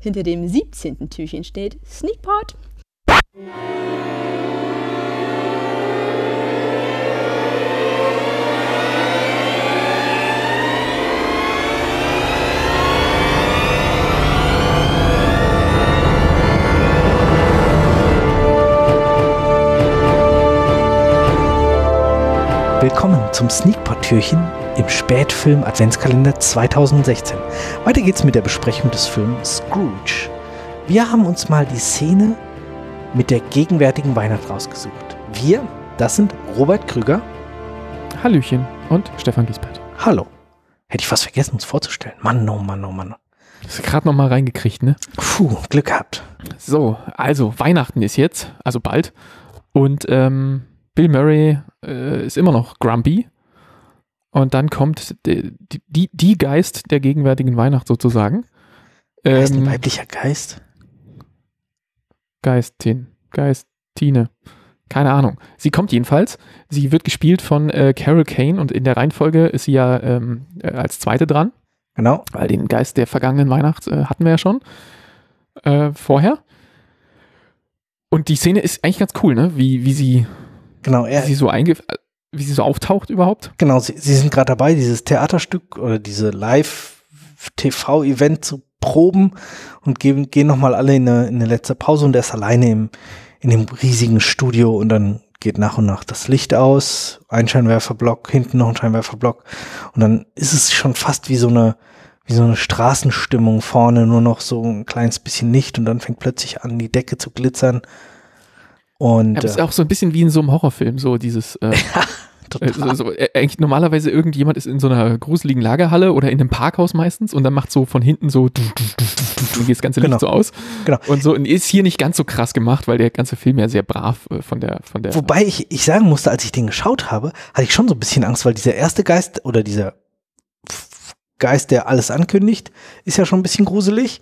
Hinter dem 17. Türchen steht Sneakpot. Willkommen zum Sneakpot-Türchen im Spätfilm Adventskalender 2016. Weiter geht's mit der Besprechung des Films Scrooge. Wir haben uns mal die Szene mit der gegenwärtigen Weihnacht rausgesucht. Wir, das sind Robert Krüger. Hallöchen und Stefan Giesbert. Hallo. Hätte ich fast vergessen, uns vorzustellen. Mann, oh Mann, oh Mann. Das ist gerade noch mal reingekriegt, ne? Puh, Glück gehabt. So, also Weihnachten ist jetzt, also bald. Und ähm, Bill Murray äh, ist immer noch grumpy. Und dann kommt die, die, die Geist der gegenwärtigen Weihnacht sozusagen. Heißt ein weiblicher Geist? Geistin. Geistine. Keine Ahnung. Sie kommt jedenfalls. Sie wird gespielt von äh, Carol Kane und in der Reihenfolge ist sie ja ähm, äh, als zweite dran. Genau. Weil den Geist der vergangenen Weihnacht äh, hatten wir ja schon äh, vorher. Und die Szene ist eigentlich ganz cool, ne? Wie, wie sie Genau, er, wie sie so einge wie sie so auftaucht überhaupt. Genau, sie, sie sind gerade dabei, dieses Theaterstück oder diese Live-TV-Event zu proben und gehen, gehen nochmal alle in eine, in eine letzte Pause und er ist alleine im, in dem riesigen Studio und dann geht nach und nach das Licht aus, ein Scheinwerferblock, hinten noch ein Scheinwerferblock und dann ist es schon fast wie so eine wie so eine Straßenstimmung vorne, nur noch so ein kleines bisschen Licht und dann fängt plötzlich an, die Decke zu glitzern und, ja, das ist auch so ein bisschen wie in so einem Horrorfilm, so dieses. Äh, total. So, so, äh, eigentlich normalerweise irgendjemand ist in so einer gruseligen Lagerhalle oder in einem Parkhaus meistens und dann macht so von hinten so du, du, du, geht das ganze Licht genau. so aus. Genau. Und so und ist hier nicht ganz so krass gemacht, weil der ganze Film ja sehr brav äh, von der von der. Wobei ich ich sagen musste, als ich den geschaut habe, hatte ich schon so ein bisschen Angst, weil dieser erste Geist oder dieser Geist, der alles ankündigt, ist ja schon ein bisschen gruselig.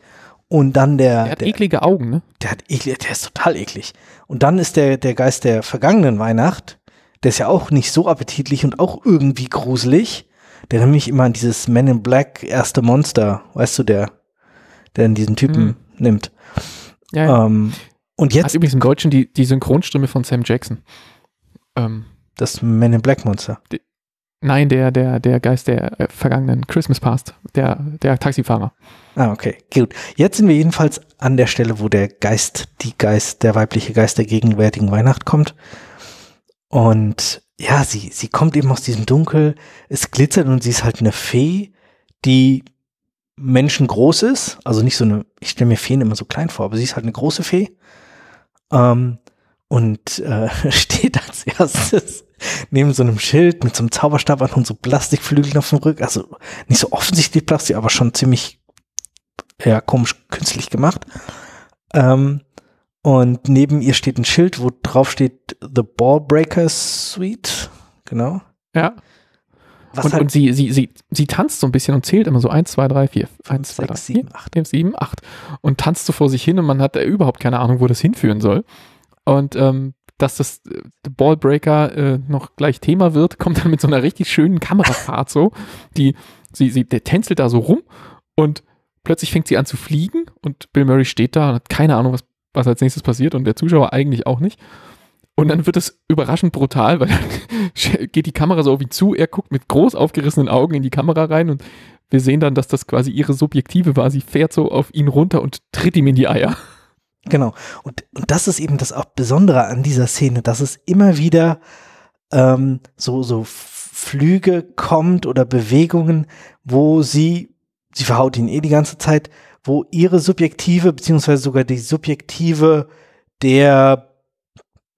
Und dann der. Der hat der, eklige Augen, ne? Der hat eklig, der ist total eklig. Und dann ist der, der Geist der vergangenen Weihnacht, der ist ja auch nicht so appetitlich und auch irgendwie gruselig. Der erinnert mich immer an dieses Men in Black erste Monster, weißt du, der, der in diesen Typen mhm. nimmt. Ja, ja. Ähm, und jetzt. Hat übrigens im Deutschen die, die Synchronstimme von Sam Jackson. Ähm, das Men in Black Monster. Die, Nein, der, der, der Geist der äh, vergangenen Christmas Past, der, der Taxifahrer. Ah, okay, gut. Jetzt sind wir jedenfalls an der Stelle, wo der Geist, die Geist, der weibliche Geist der gegenwärtigen Weihnacht kommt. Und ja, sie, sie kommt eben aus diesem Dunkel, es glitzert und sie ist halt eine Fee, die menschengroß ist. Also nicht so eine, ich stelle mir Feen immer so klein vor, aber sie ist halt eine große Fee. Ähm, und äh, steht als erstes neben so einem Schild mit so einem Zauberstab an und so Plastikflügeln auf dem Rücken. Also nicht so offensichtlich Plastik, aber schon ziemlich ja, komisch künstlich gemacht. Ähm, und neben ihr steht ein Schild, wo drauf steht The Ballbreaker Suite. Genau. Ja. Was und, halt und sie, sie, sie, sie tanzt so ein bisschen und zählt immer so 1, 2, 3, 4, 1, 2, 3, 7, 8. 7, 8. Und tanzt so vor sich hin und man hat überhaupt keine Ahnung, wo das hinführen soll. Und ähm, dass das äh, Ballbreaker äh, noch gleich Thema wird, kommt dann mit so einer richtig schönen Kamerafahrt so. Die, sie, sie, der tänzelt da so rum und plötzlich fängt sie an zu fliegen und Bill Murray steht da und hat keine Ahnung, was, was als nächstes passiert und der Zuschauer eigentlich auch nicht. Und dann wird es überraschend brutal, weil dann geht die Kamera so auf ihn zu, er guckt mit groß aufgerissenen Augen in die Kamera rein und wir sehen dann, dass das quasi ihre Subjektive war. Sie fährt so auf ihn runter und tritt ihm in die Eier. Genau. Und, und das ist eben das auch Besondere an dieser Szene, dass es immer wieder ähm, so, so Flüge kommt oder Bewegungen, wo sie, sie verhaut ihn eh die ganze Zeit, wo ihre subjektive, beziehungsweise sogar die subjektive der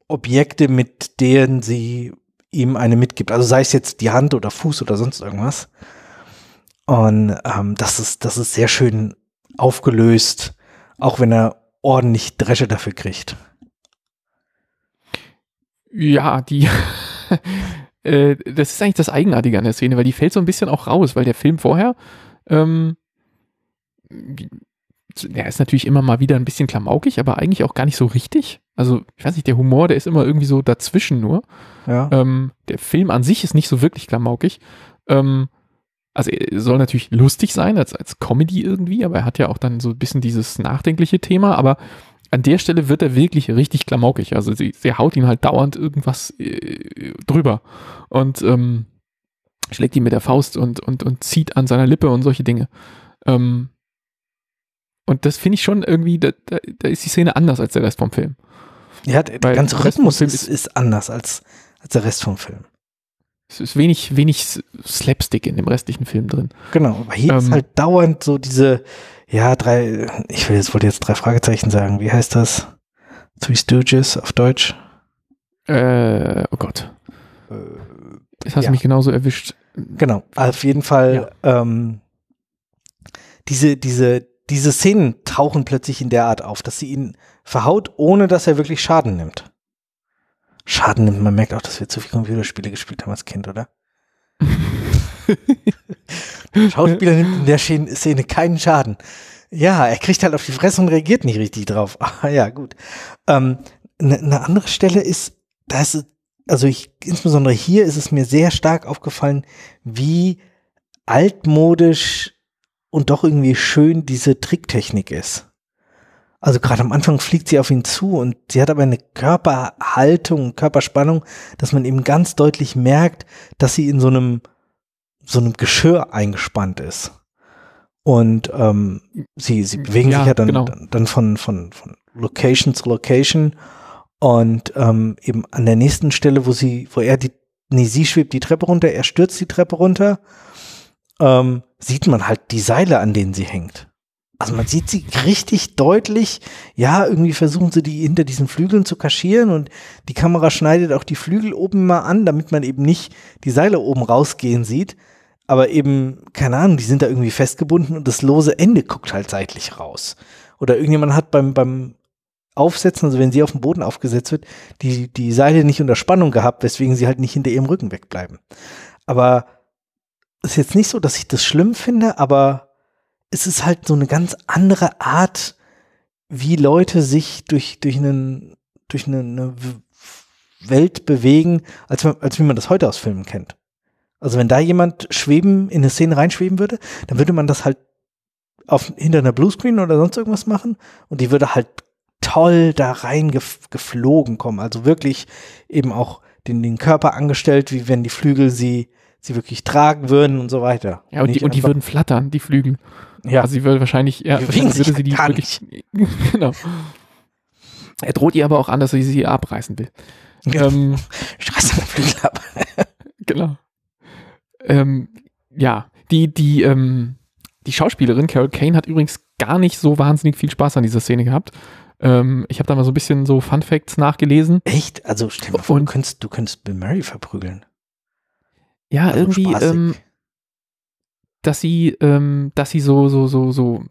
Objekte, mit denen sie ihm eine mitgibt. Also sei es jetzt die Hand oder Fuß oder sonst irgendwas. Und ähm, das ist, das ist sehr schön aufgelöst, auch wenn er ordentlich Dresche dafür kriegt. Ja, die, äh, das ist eigentlich das Eigenartige an der Szene, weil die fällt so ein bisschen auch raus, weil der Film vorher, ähm, der ist natürlich immer mal wieder ein bisschen klamaukig, aber eigentlich auch gar nicht so richtig. Also, ich weiß nicht, der Humor, der ist immer irgendwie so dazwischen nur. Ja. Ähm, der Film an sich ist nicht so wirklich klamaukig. Ähm, also soll natürlich lustig sein, als, als Comedy irgendwie, aber er hat ja auch dann so ein bisschen dieses nachdenkliche Thema, aber an der Stelle wird er wirklich richtig klamaukig. Also sie, sie haut ihn halt dauernd irgendwas äh, drüber und ähm, schlägt ihn mit der Faust und, und, und zieht an seiner Lippe und solche Dinge. Ähm, und das finde ich schon irgendwie, da, da, da, ist die Szene anders als der Rest vom Film. Ja, der Weil ganze Rhythmus ist, ist anders als, als der Rest vom Film. Es ist wenig, wenig Slapstick in dem restlichen Film drin. Genau, aber hier ähm, ist halt dauernd so diese, ja, drei, ich will jetzt, wollte jetzt drei Fragezeichen sagen. Wie heißt das? Three Stooges auf Deutsch? Äh, oh Gott. Äh, Jetzt hast ja. mich genauso erwischt. Genau, auf jeden Fall, ja. ähm, diese, diese, diese Szenen tauchen plötzlich in der Art auf, dass sie ihn verhaut, ohne dass er wirklich Schaden nimmt. Schaden nimmt, man merkt auch, dass wir zu viele Computerspiele gespielt haben als Kind, oder? Schauspieler nimmt in der Szene keinen Schaden. Ja, er kriegt halt auf die Fresse und reagiert nicht richtig drauf. Ah, ja, gut. Ähm, eine ne andere Stelle ist, da ist, also ich, insbesondere hier ist es mir sehr stark aufgefallen, wie altmodisch und doch irgendwie schön diese Tricktechnik ist. Also gerade am Anfang fliegt sie auf ihn zu und sie hat aber eine Körperhaltung, Körperspannung, dass man eben ganz deutlich merkt, dass sie in so einem so einem Geschirr eingespannt ist. Und ähm, sie, sie bewegen ja, sich ja dann, genau. dann von, von, von Location zu Location. Und ähm, eben an der nächsten Stelle, wo sie, wo er die, nee, sie schwebt die Treppe runter, er stürzt die Treppe runter, ähm, sieht man halt die Seile, an denen sie hängt. Also man sieht sie richtig deutlich. Ja, irgendwie versuchen sie die hinter diesen Flügeln zu kaschieren und die Kamera schneidet auch die Flügel oben mal an, damit man eben nicht die Seile oben rausgehen sieht aber eben, keine Ahnung, die sind da irgendwie festgebunden und das lose Ende guckt halt seitlich raus. Oder irgendjemand hat beim, beim Aufsetzen, also wenn sie auf dem Boden aufgesetzt wird, die, die Seile nicht unter Spannung gehabt, weswegen sie halt nicht hinter ihrem Rücken wegbleiben. Aber ist jetzt nicht so, dass ich das schlimm finde, aber es ist halt so eine ganz andere Art, wie Leute sich durch, durch, einen, durch eine, eine Welt bewegen, als, als wie man das heute aus Filmen kennt. Also wenn da jemand schweben, in eine Szene reinschweben würde, dann würde man das halt auf, hinter einer Bluescreen oder sonst irgendwas machen und die würde halt toll da rein geflogen kommen. Also wirklich eben auch den, den Körper angestellt, wie wenn die Flügel sie, sie wirklich tragen würden und so weiter. Ja, und, die, und die würden flattern, die Flügel. Ja. Also sie würde wahrscheinlich, ja, wahrscheinlich würde sie die wirklich, genau. Er droht ihr aber auch an, dass er sie abreißen will. ähm, den Flügel ab. genau ähm, ja, die, die, ähm, die Schauspielerin Carol Kane hat übrigens gar nicht so wahnsinnig viel Spaß an dieser Szene gehabt. Ähm, ich habe da mal so ein bisschen so Fun Facts nachgelesen. Echt? Also stell dir vor, du könntest, du könntest Bill Murray verprügeln. Ja, also irgendwie, ähm, dass sie, ähm, dass sie so, so, so, so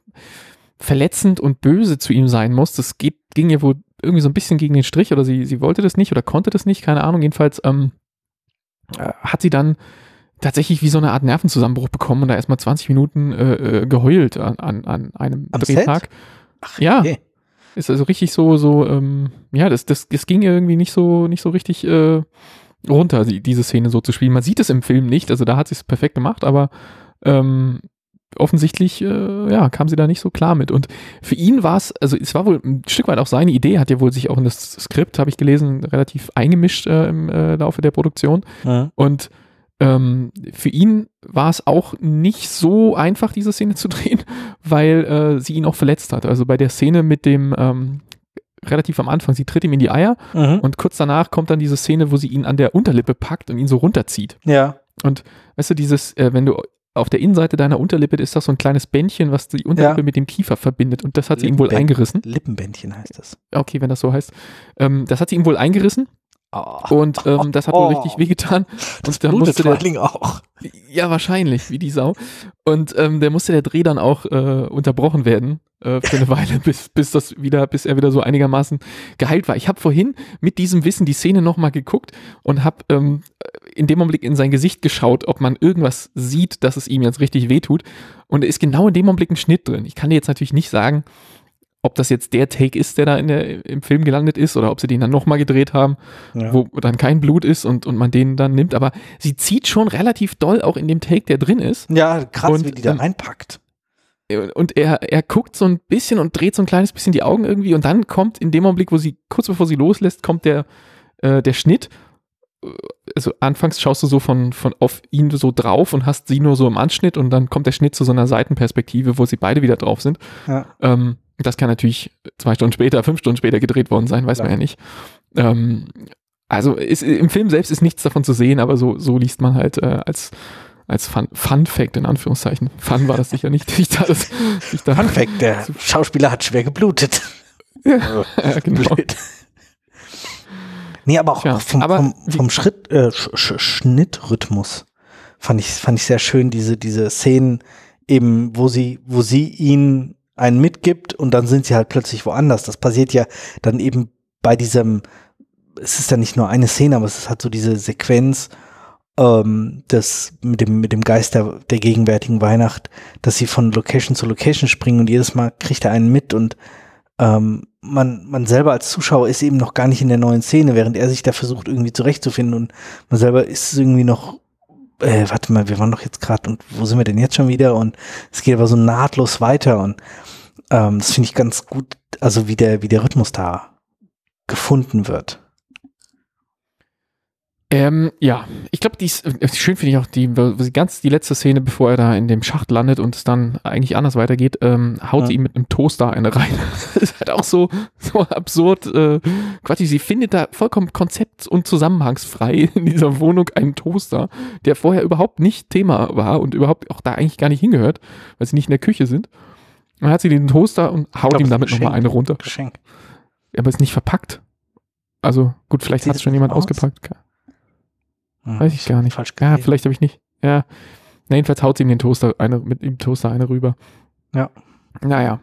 verletzend und böse zu ihm sein muss. Das geht, ging ihr wohl irgendwie so ein bisschen gegen den Strich oder sie, sie wollte das nicht oder konnte das nicht, keine Ahnung. Jedenfalls ähm, äh, hat sie dann tatsächlich wie so eine Art Nervenzusammenbruch bekommen und da erstmal 20 Minuten äh, äh, geheult an, an, an einem Am Drehtag. Ach, ja. Okay. Ist also richtig so, so, ähm, ja, das, das, das ging irgendwie nicht so, nicht so richtig äh, runter, diese Szene so zu spielen. Man sieht es im Film nicht, also da hat sie es perfekt gemacht, aber ähm, offensichtlich, äh, ja, kam sie da nicht so klar mit. Und für ihn war es, also es war wohl ein Stück weit auch seine Idee, hat ja wohl sich auch in das Skript, habe ich gelesen, relativ eingemischt äh, im äh, Laufe der Produktion. Ja. Und ähm, für ihn war es auch nicht so einfach, diese Szene zu drehen, weil äh, sie ihn auch verletzt hat. Also bei der Szene mit dem ähm, relativ am Anfang, sie tritt ihm in die Eier mhm. und kurz danach kommt dann diese Szene, wo sie ihn an der Unterlippe packt und ihn so runterzieht. Ja. Und weißt du, dieses, äh, wenn du auf der Innenseite deiner Unterlippe ist das so ein kleines Bändchen, was die Unterlippe ja. mit dem Kiefer verbindet. Und das hat sie ihm wohl eingerissen. Lippenbändchen heißt das. Okay, wenn das so heißt. Ähm, das hat sie ihm wohl eingerissen. Oh. Und ähm, das hat wohl oh. richtig wehgetan. Das und dann musste der auch. Ja, wahrscheinlich, wie die Sau. Und ähm, der musste der Dreh dann auch äh, unterbrochen werden äh, für eine Weile, bis, bis das wieder, bis er wieder so einigermaßen geheilt war. Ich habe vorhin mit diesem Wissen die Szene nochmal geguckt und habe ähm, in dem Augenblick in sein Gesicht geschaut, ob man irgendwas sieht, dass es ihm jetzt richtig wehtut. Und da ist genau in dem Augenblick ein Schnitt drin. Ich kann dir jetzt natürlich nicht sagen, ob das jetzt der Take ist, der da in der, im Film gelandet ist, oder ob sie den dann nochmal gedreht haben, ja. wo dann kein Blut ist und, und man den dann nimmt. Aber sie zieht schon relativ doll auch in dem Take, der drin ist. Ja, krass, und, wie die da ähm, einpackt. Und er, er guckt so ein bisschen und dreht so ein kleines bisschen die Augen irgendwie und dann kommt in dem Augenblick, wo sie, kurz bevor sie loslässt, kommt der, äh, der Schnitt also anfangs schaust du so von, von auf ihn so drauf und hast sie nur so im Anschnitt und dann kommt der Schnitt zu so einer Seitenperspektive, wo sie beide wieder drauf sind. Ja. Ähm, das kann natürlich zwei Stunden später, fünf Stunden später gedreht worden sein, weiß ja. man ja nicht. Ähm, also ist, im Film selbst ist nichts davon zu sehen, aber so, so liest man halt äh, als, als Fun, Fun Fact in Anführungszeichen. Fun war das sicher nicht. Ich da, das, ich da Fun Fact, der Schauspieler hat schwer geblutet. Ja, ja genau. Blöd. Nee, aber auch, ja, vom, aber vom, vom Schritt, äh, Sch Sch Schnittrhythmus fand ich, fand ich sehr schön, diese, diese Szenen eben, wo sie, wo sie ihn einen mitgibt und dann sind sie halt plötzlich woanders. Das passiert ja dann eben bei diesem, es ist ja nicht nur eine Szene, aber es ist halt so diese Sequenz, ähm, das mit dem, mit dem Geist der, der gegenwärtigen Weihnacht, dass sie von Location zu Location springen und jedes Mal kriegt er einen mit und ähm, man, man selber als Zuschauer ist eben noch gar nicht in der neuen Szene, während er sich da versucht irgendwie zurechtzufinden und man selber ist irgendwie noch, äh, warte mal, wir waren doch jetzt gerade und wo sind wir denn jetzt schon wieder und es geht aber so nahtlos weiter und ähm, das finde ich ganz gut, also wie der, wie der Rhythmus da gefunden wird. Ähm, ja, ich glaube, die äh, schön finde ich auch die, ganz die letzte Szene, bevor er da in dem Schacht landet und es dann eigentlich anders weitergeht, ähm, haut ja. sie ihm mit einem Toaster eine rein. das ist halt auch so, so absurd. Äh, Quatsch, sie findet da vollkommen konzept- und zusammenhangsfrei in dieser Wohnung einen Toaster, der vorher überhaupt nicht Thema war und überhaupt auch da eigentlich gar nicht hingehört, weil sie nicht in der Küche sind. Dann hat sie den Toaster und haut glaub, ihm damit nochmal eine runter. Geschenk. Aber ist nicht verpackt. Also gut, vielleicht hat es schon jemand aus? ausgepackt. Hm, Weiß ich gar nicht. Falsch ja, vielleicht habe ich nicht. Ja. Na, jedenfalls haut sie ihm den Toaster eine, mit dem Toaster eine rüber. Ja. Naja.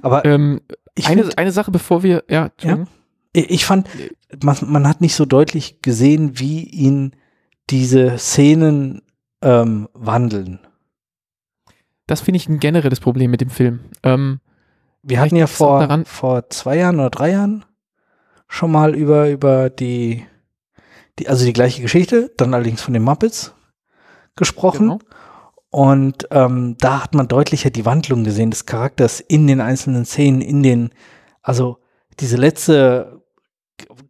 Aber ähm, eine, find, eine Sache, bevor wir, ja, ja. Ich fand, man, man, hat nicht so deutlich gesehen, wie ihn diese Szenen ähm, wandeln. Das finde ich ein generelles Problem mit dem Film. Ähm, wir hatten ja vor, vor zwei Jahren oder drei Jahren schon mal über, über die die, also die gleiche Geschichte, dann allerdings von den Muppets gesprochen. Genau. Und ähm, da hat man deutlicher die Wandlung gesehen des Charakters in den einzelnen Szenen, in den, also diese letzte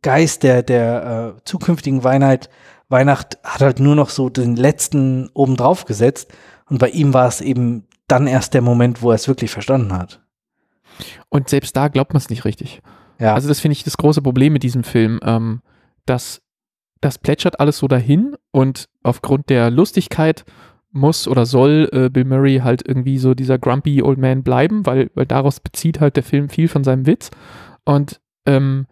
Geist der, der äh, zukünftigen Weihnacht, Weihnacht hat halt nur noch so den letzten obendrauf gesetzt. Und bei ihm war es eben dann erst der Moment, wo er es wirklich verstanden hat. Und selbst da glaubt man es nicht richtig. Ja. Also das finde ich das große Problem mit diesem Film, ähm, dass das plätschert alles so dahin und aufgrund der Lustigkeit muss oder soll äh, Bill Murray halt irgendwie so dieser grumpy old man bleiben, weil, weil daraus bezieht halt der Film viel von seinem Witz. Und ähm,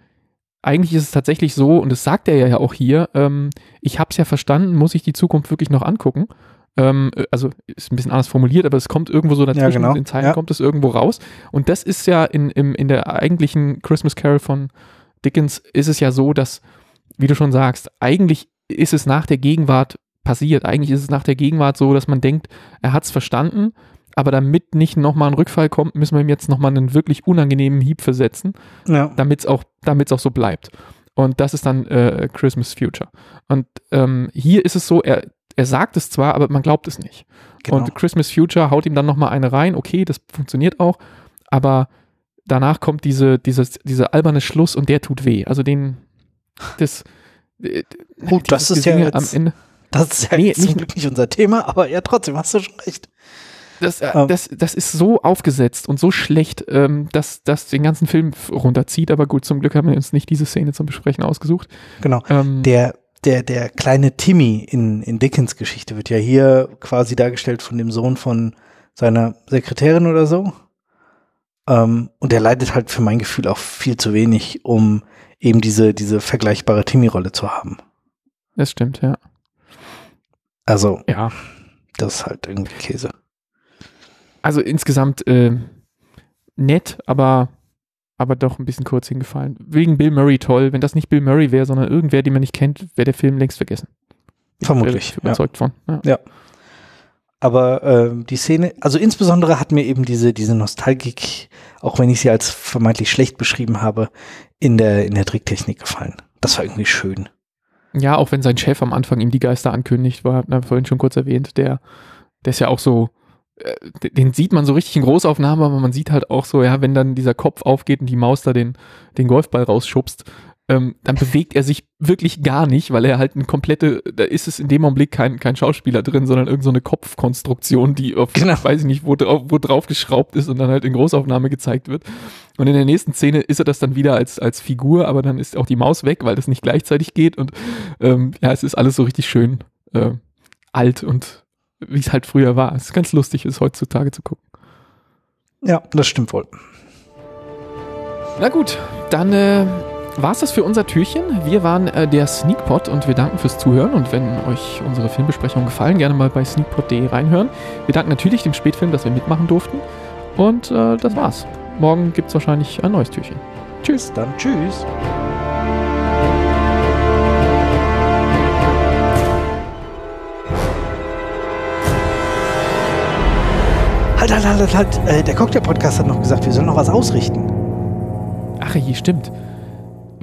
eigentlich ist es tatsächlich so, und das sagt er ja auch hier, ähm, ich habe es ja verstanden, muss ich die Zukunft wirklich noch angucken. Ähm, äh, also ist ein bisschen anders formuliert, aber es kommt irgendwo so dazwischen, ja, genau. in Zeilen ja. kommt es irgendwo raus. Und das ist ja in, in, in der eigentlichen Christmas Carol von Dickens ist es ja so, dass wie du schon sagst, eigentlich ist es nach der Gegenwart passiert. Eigentlich ist es nach der Gegenwart so, dass man denkt, er hat es verstanden, aber damit nicht nochmal ein Rückfall kommt, müssen wir ihm jetzt nochmal einen wirklich unangenehmen Hieb versetzen, ja. damit es auch, auch so bleibt. Und das ist dann äh, Christmas Future. Und ähm, hier ist es so, er, er sagt es zwar, aber man glaubt es nicht. Genau. Und Christmas Future haut ihm dann nochmal eine rein, okay, das funktioniert auch, aber danach kommt diese, dieses, dieser alberne Schluss und der tut weh. Also den, das, äh, Gut, das ist ja jetzt, am Ende. Das ist ja nee, nicht unser Thema, aber ja, trotzdem hast du schon recht. Das, äh, um. das, das ist so aufgesetzt und so schlecht, ähm, dass das den ganzen Film runterzieht. Aber gut, zum Glück haben wir uns nicht diese Szene zum Besprechen ausgesucht. Genau. Ähm, der, der, der kleine Timmy in, in Dickens Geschichte wird ja hier quasi dargestellt von dem Sohn von seiner Sekretärin oder so. Ähm, und der leidet halt für mein Gefühl auch viel zu wenig, um eben diese, diese vergleichbare Timmy-Rolle zu haben. Das stimmt, ja. Also, ja. das ist halt irgendwie Käse. Also insgesamt äh, nett, aber, aber doch ein bisschen kurz hingefallen. Wegen Bill Murray toll. Wenn das nicht Bill Murray wäre, sondern irgendwer, den man nicht kennt, wäre der Film längst vergessen. Vermutlich. Ich überzeugt ja. von. Ja. ja. Aber äh, die Szene, also insbesondere hat mir eben diese, diese Nostalgik, auch wenn ich sie als vermeintlich schlecht beschrieben habe, in der, in der Tricktechnik gefallen. Das war irgendwie schön. Ja, auch wenn sein Chef am Anfang ihm die Geister ankündigt, war, hat vorhin schon kurz erwähnt, der, der ist ja auch so, äh, den sieht man so richtig in Großaufnahme, aber man sieht halt auch so, ja, wenn dann dieser Kopf aufgeht und die Maus da den, den Golfball rausschubst, ähm, dann bewegt er sich wirklich gar nicht, weil er halt eine komplette, da ist es in dem Augenblick kein, kein Schauspieler drin, sondern irgendeine so Kopfkonstruktion, die auf, genau. weiß ich nicht, wo drauf, wo drauf geschraubt ist und dann halt in Großaufnahme gezeigt wird. Und in der nächsten Szene ist er das dann wieder als, als Figur, aber dann ist auch die Maus weg, weil das nicht gleichzeitig geht und ähm, ja, es ist alles so richtig schön äh, alt und wie es halt früher war. Es ist ganz lustig, es heutzutage zu gucken. Ja, das stimmt wohl. Na gut, dann äh, war es das für unser Türchen. Wir waren äh, der Sneakpot und wir danken fürs Zuhören. Und wenn euch unsere Filmbesprechungen gefallen, gerne mal bei sneakpot.de reinhören. Wir danken natürlich dem Spätfilm, dass wir mitmachen durften. Und äh, das war's. Morgen gibt es wahrscheinlich ein neues Türchen. Tschüss. Dann tschüss. Halt, halt, halt, halt, halt. Äh, der Cocktail-Podcast hat noch gesagt, wir sollen noch was ausrichten. Ach, hier stimmt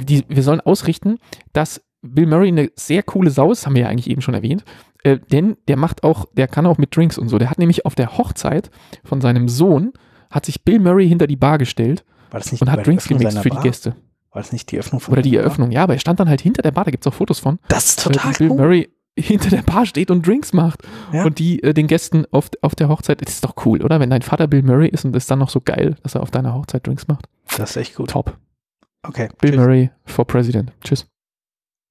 die, wir sollen ausrichten, dass Bill Murray eine sehr coole Sau ist, haben wir ja eigentlich eben schon erwähnt, äh, denn der macht auch, der kann auch mit Drinks und so. Der hat nämlich auf der Hochzeit von seinem Sohn, hat sich Bill Murray hinter die Bar gestellt und hat Drinks gemixt für die Gäste. War das nicht die Eröffnung von Oder die Eröffnung, ja, aber er stand dann halt hinter der Bar, da gibt es auch Fotos von. Das ist total Bill cool. Murray hinter der Bar steht und Drinks macht ja. und die äh, den Gästen auf, auf der Hochzeit, das ist doch cool, oder? Wenn dein Vater Bill Murray ist und ist dann noch so geil, dass er auf deiner Hochzeit Drinks macht. Das ist echt gut. Top. Okay. Bill tschüss. Murray for President. Tschüss.